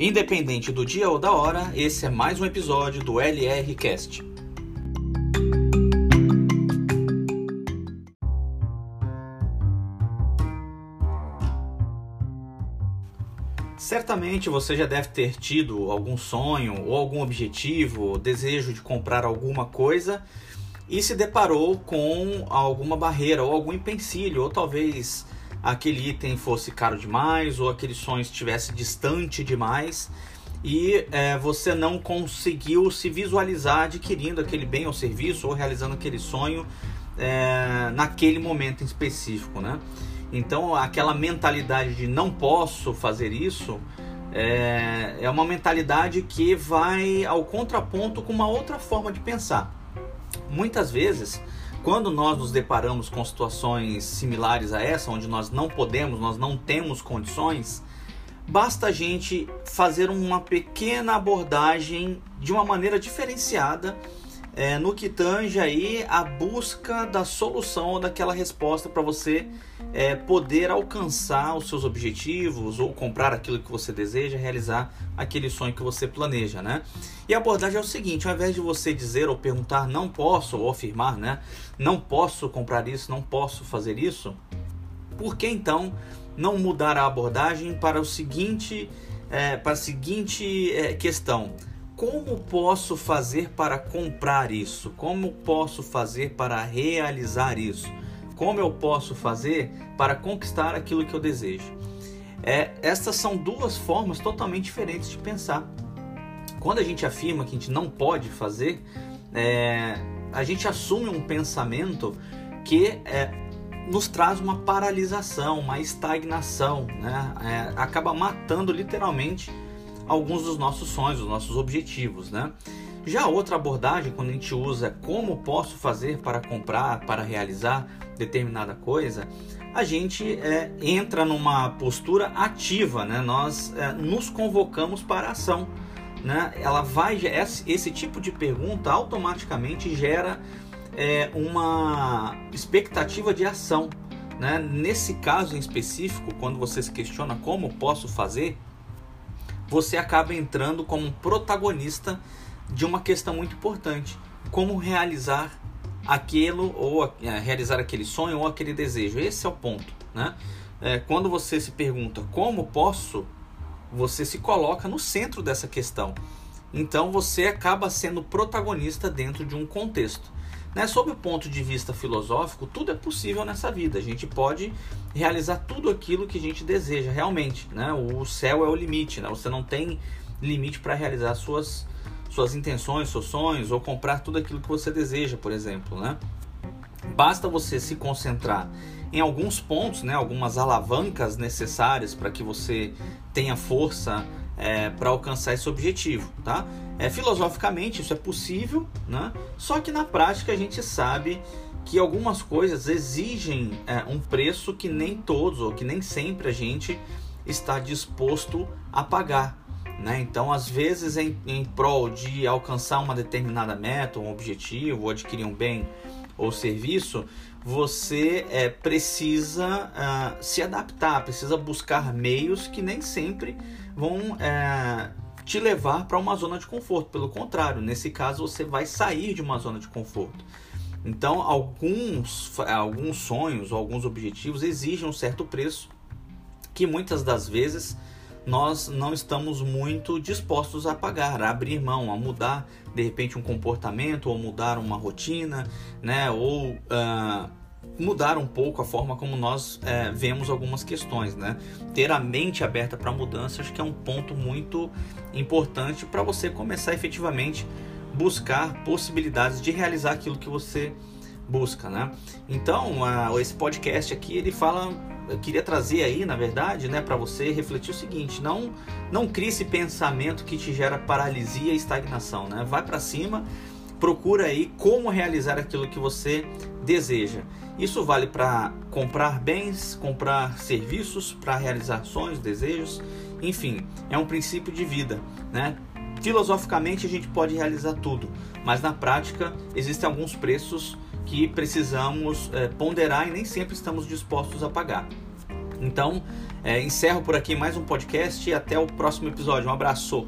Independente do dia ou da hora, esse é mais um episódio do LR Cast. Certamente você já deve ter tido algum sonho ou algum objetivo, desejo de comprar alguma coisa e se deparou com alguma barreira ou algum empecilho, ou talvez aquele item fosse caro demais ou aquele sonho estivesse distante demais e é, você não conseguiu se visualizar adquirindo aquele bem ou serviço ou realizando aquele sonho é, naquele momento em específico, né? Então, aquela mentalidade de não posso fazer isso é, é uma mentalidade que vai ao contraponto com uma outra forma de pensar. Muitas vezes, quando nós nos deparamos com situações similares a essa, onde nós não podemos, nós não temos condições, basta a gente fazer uma pequena abordagem de uma maneira diferenciada é, no que tange aí a busca da solução daquela resposta para você é, poder alcançar os seus objetivos ou comprar aquilo que você deseja, realizar aquele sonho que você planeja, né? E a abordagem é o seguinte: ao invés de você dizer ou perguntar não posso ou afirmar, né? Não posso comprar isso, não posso fazer isso, por que então não mudar a abordagem para o seguinte, é, para a seguinte é, questão? Como posso fazer para comprar isso? Como posso fazer para realizar isso? Como eu posso fazer para conquistar aquilo que eu desejo? É, essas são duas formas totalmente diferentes de pensar. Quando a gente afirma que a gente não pode fazer, é, a gente assume um pensamento que é, nos traz uma paralisação, uma estagnação, né? É, acaba matando literalmente alguns dos nossos sonhos, dos nossos objetivos, né? Já outra abordagem, quando a gente usa como posso fazer para comprar, para realizar determinada coisa, a gente é, entra numa postura ativa, né? Nós é, nos convocamos para a ação, né? Ela vai esse, esse tipo de pergunta automaticamente gera é, uma expectativa de ação, né? Nesse caso em específico, quando você se questiona como posso fazer, você acaba entrando como protagonista de uma questão muito importante: como realizar aquilo ou é, realizar aquele sonho ou aquele desejo. Esse é o ponto, né? É, quando você se pergunta como posso, você se coloca no centro dessa questão. Então você acaba sendo protagonista dentro de um contexto. Né? Sob o ponto de vista filosófico, tudo é possível nessa vida. A gente pode realizar tudo aquilo que a gente deseja realmente. Né? O céu é o limite. Né? Você não tem limite para realizar suas, suas intenções, seus sonhos ou comprar tudo aquilo que você deseja, por exemplo. Né? Basta você se concentrar em alguns pontos, né, algumas alavancas necessárias para que você tenha força é, para alcançar esse objetivo, tá? É, filosoficamente isso é possível, né? Só que na prática a gente sabe que algumas coisas exigem é, um preço que nem todos ou que nem sempre a gente está disposto a pagar. Né? Então, às vezes, em, em prol de alcançar uma determinada meta, um objetivo, ou adquirir um bem ou serviço, você é, precisa uh, se adaptar, precisa buscar meios que nem sempre vão é, te levar para uma zona de conforto. Pelo contrário, nesse caso você vai sair de uma zona de conforto. Então, alguns, alguns sonhos, alguns objetivos exigem um certo preço que muitas das vezes nós não estamos muito dispostos a pagar, a abrir mão, a mudar de repente um comportamento ou mudar uma rotina, né? Ou uh, mudar um pouco a forma como nós é, vemos algumas questões, né? Ter a mente aberta para mudança acho que é um ponto muito importante para você começar efetivamente buscar possibilidades de realizar aquilo que você busca, né? Então, uh, esse podcast aqui ele fala, eu queria trazer aí, na verdade, né, para você refletir o seguinte: não, não crie esse pensamento que te gera paralisia e estagnação, né? Vai para cima, procura aí como realizar aquilo que você deseja. Isso vale para comprar bens, comprar serviços, para realizar sonhos, desejos, enfim, é um princípio de vida, né? Filosoficamente a gente pode realizar tudo, mas na prática existem alguns preços que precisamos é, ponderar e nem sempre estamos dispostos a pagar. Então, é, encerro por aqui mais um podcast e até o próximo episódio. Um abraço!